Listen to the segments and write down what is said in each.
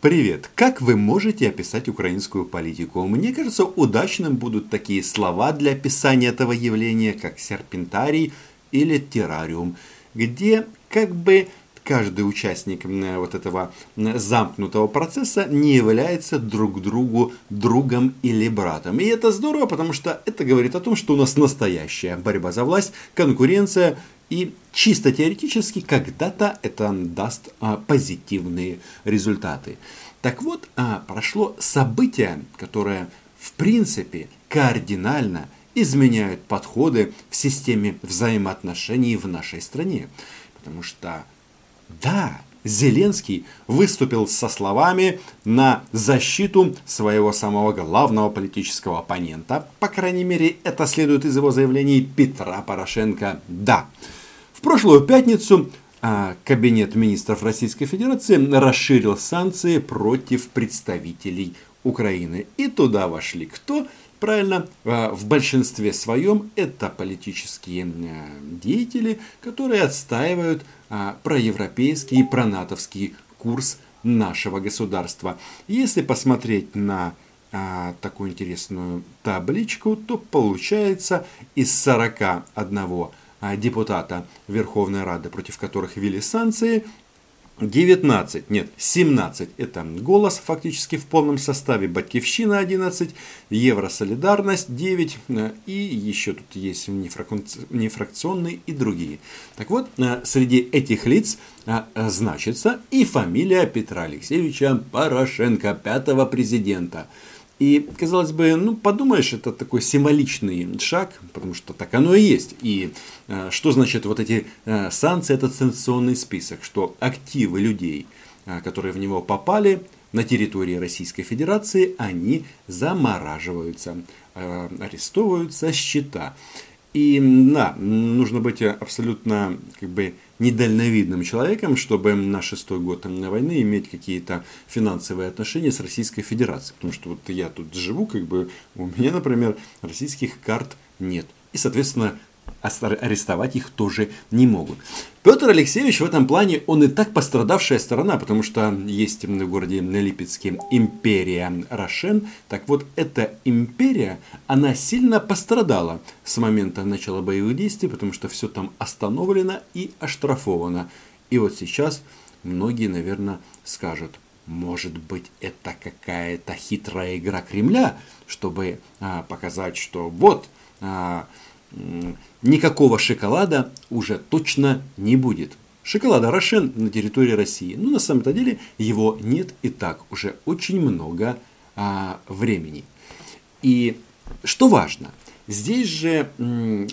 Привет! Как вы можете описать украинскую политику? Мне кажется, удачным будут такие слова для описания этого явления, как серпентарий или террариум, где как бы каждый участник вот этого замкнутого процесса не является друг другу другом или братом. И это здорово, потому что это говорит о том, что у нас настоящая борьба за власть, конкуренция и чисто теоретически когда-то это даст а, позитивные результаты. Так вот, а, прошло событие, которое в принципе кардинально изменяют подходы в системе взаимоотношений в нашей стране. Потому что, да, Зеленский выступил со словами на защиту своего самого главного политического оппонента. По крайней мере, это следует из его заявлений Петра Порошенко. Да, в прошлую пятницу а, Кабинет министров Российской Федерации расширил санкции против представителей Украины. И туда вошли кто? Правильно, а, в большинстве своем это политические а, деятели, которые отстаивают проевропейский и пронатовский курс нашего государства. Если посмотреть на такую интересную табличку, то получается из 41 а, депутата Верховной Рады, против которых ввели санкции, 19, нет, 17 это голос фактически в полном составе, Батькивщина 11, Евросолидарность 9 э, и еще тут есть нефракционные и другие. Так вот, э, среди этих лиц э, значится и фамилия Петра Алексеевича Порошенко, пятого президента. И, казалось бы, ну, подумаешь, это такой символичный шаг, потому что так оно и есть. И э, что значит вот эти э, санкции, это санкционный список, что активы людей, э, которые в него попали на территории Российской Федерации, они замораживаются, э, арестовываются счета. И да, нужно быть абсолютно как бы недальновидным человеком, чтобы на шестой год войны иметь какие-то финансовые отношения с Российской Федерацией. Потому что вот я тут живу, как бы у меня, например, российских карт нет. И, соответственно, арестовать их тоже не могут. Петр Алексеевич в этом плане, он и так пострадавшая сторона, потому что есть в городе Липецке империя Рошен. Так вот, эта империя, она сильно пострадала с момента начала боевых действий, потому что все там остановлено и оштрафовано. И вот сейчас многие, наверное, скажут, может быть, это какая-то хитрая игра Кремля, чтобы а, показать, что вот а, никакого шоколада уже точно не будет. Шоколада Рошен на территории России. Но на самом-то деле его нет и так уже очень много а, времени. И что важно, здесь же,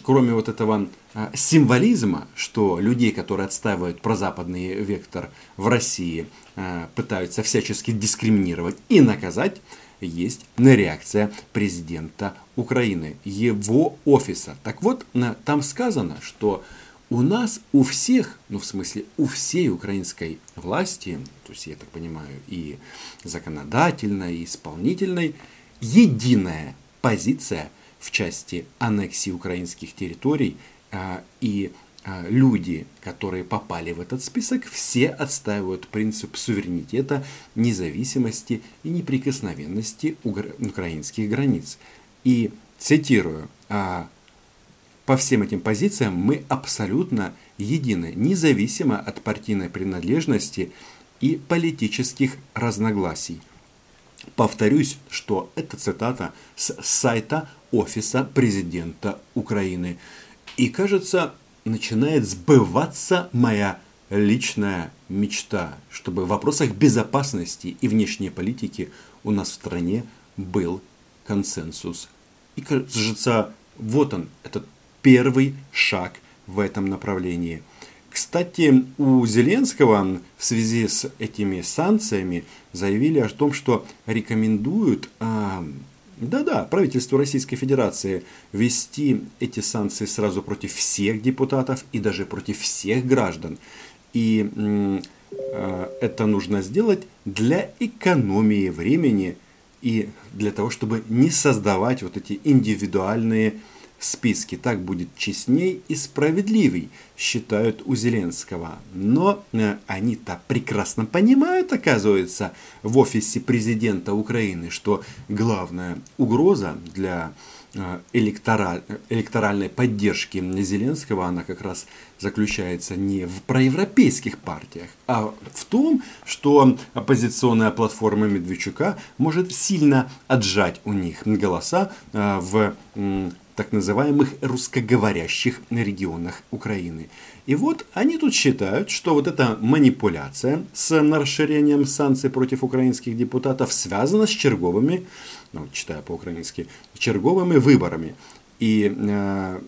кроме вот этого а, символизма, что людей, которые отстаивают прозападный вектор в России, а, пытаются всячески дискриминировать и наказать, есть реакция президента Украины, его офиса. Так вот, там сказано, что у нас у всех, ну в смысле у всей украинской власти, то есть я так понимаю и законодательной, и исполнительной, единая позиция в части аннексии украинских территорий а, и люди, которые попали в этот список, все отстаивают принцип суверенитета, независимости и неприкосновенности украинских границ. И цитирую, «А, по всем этим позициям мы абсолютно едины, независимо от партийной принадлежности и политических разногласий. Повторюсь, что это цитата с сайта Офиса президента Украины. И кажется, начинает сбываться моя личная мечта, чтобы в вопросах безопасности и внешней политики у нас в стране был консенсус. И кажется, вот он, этот первый шаг в этом направлении. Кстати, у Зеленского в связи с этими санкциями заявили о том, что рекомендуют а, да-да, правительству Российской Федерации ввести эти санкции сразу против всех депутатов и даже против всех граждан. И э, это нужно сделать для экономии времени и для того, чтобы не создавать вот эти индивидуальные списке. Так будет честней и справедливей, считают у Зеленского. Но э, они-то прекрасно понимают, оказывается, в офисе президента Украины, что главная угроза для Э, электораль, электоральной поддержки Зеленского, она как раз заключается не в проевропейских партиях, а в том, что оппозиционная платформа Медведчука может сильно отжать у них голоса э, в так называемых русскоговорящих регионах Украины. И вот они тут считают, что вот эта манипуляция с расширением санкций против украинских депутатов связана с черговыми, ну, читая по-украински, черговыми выборами. И э,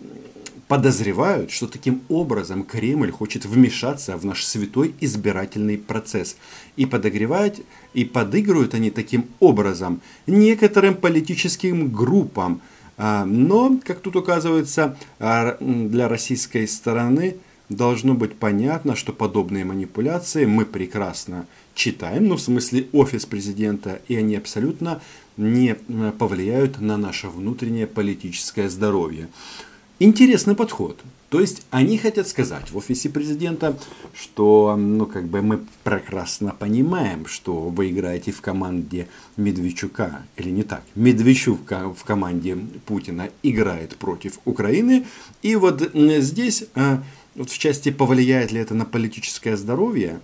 подозревают, что таким образом Кремль хочет вмешаться в наш святой избирательный процесс. И подогревают, и подыгрывают они таким образом некоторым политическим группам, но, как тут указывается, а, для российской стороны должно быть понятно, что подобные манипуляции мы прекрасно читаем, ну в смысле офис президента, и они абсолютно не повлияют на наше внутреннее политическое здоровье. Интересный подход. То есть они хотят сказать в офисе президента, что ну, как бы мы прекрасно понимаем, что вы играете в команде Медведчука, или не так. Медведчук в команде Путина играет против Украины. И вот здесь, а, вот в части повлияет ли это на политическое здоровье,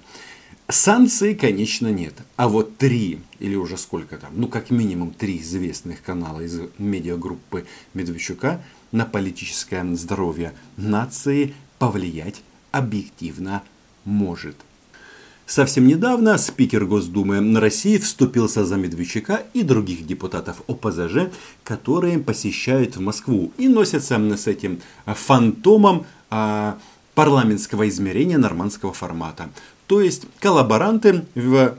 Санкций, конечно, нет. А вот три, или уже сколько там, ну как минимум три известных канала из медиагруппы Медведчука на политическое здоровье нации повлиять объективно может. Совсем недавно спикер Госдумы России вступился за Медведчука и других депутатов ОПЗЖ, которые посещают Москву и носятся с этим фантомом а, парламентского измерения нормандского формата. То есть коллаборанты в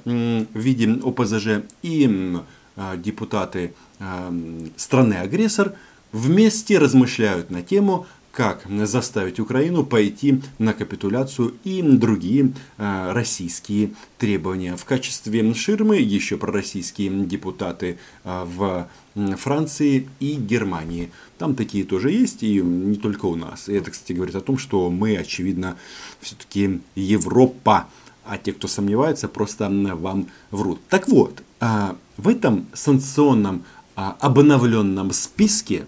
виде ОПЗЖ и а, депутаты а, страны-агрессор вместе размышляют на тему, как заставить Украину пойти на капитуляцию и другие э, российские требования. В качестве ширмы еще пророссийские депутаты э, в Франции и Германии. Там такие тоже есть, и не только у нас. И это, кстати, говорит о том, что мы, очевидно, все-таки Европа. А те, кто сомневается, просто вам врут. Так вот, а, в этом санкционном а, обновленном списке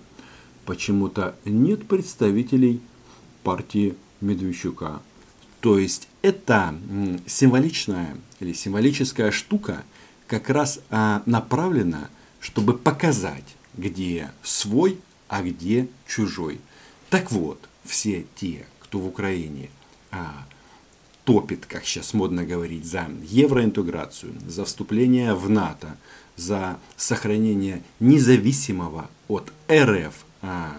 почему-то нет представителей партии Медведчука. То есть это символичная или символическая штука как раз а, направлена, чтобы показать, где свой, а где чужой. Так вот, все те, кто в Украине а, топит, как сейчас модно говорить, за евроинтеграцию, за вступление в НАТО, за сохранение независимого от РФ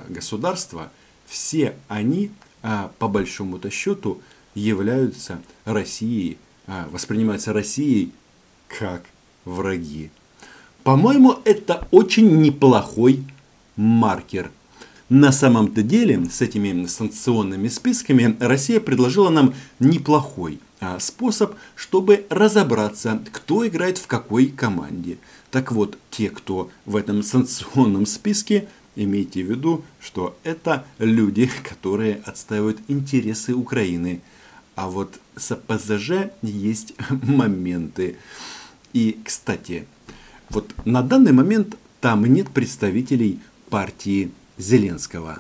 государства, все они а, по большому-то счету являются Россией, а, воспринимаются Россией как враги. По-моему, это очень неплохой маркер. На самом-то деле, с этими санкционными списками Россия предложила нам неплохой способ, чтобы разобраться, кто играет в какой команде. Так вот, те, кто в этом санкционном списке, Имейте в виду, что это люди, которые отстаивают интересы Украины. А вот с АПЗЖ есть моменты. И, кстати, вот на данный момент там нет представителей партии Зеленского.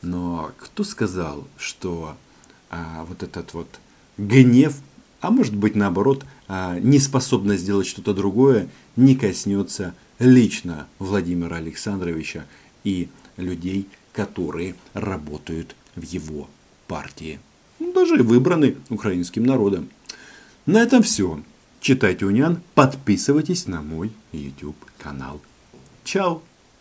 Но кто сказал, что а, вот этот вот гнев, а может быть наоборот, а, неспособность сделать что-то другое, не коснется лично Владимира Александровича и людей, которые работают в его партии. Ну, даже выбраны украинским народом. На этом все. Читайте Униан, подписывайтесь на мой YouTube канал. Чао!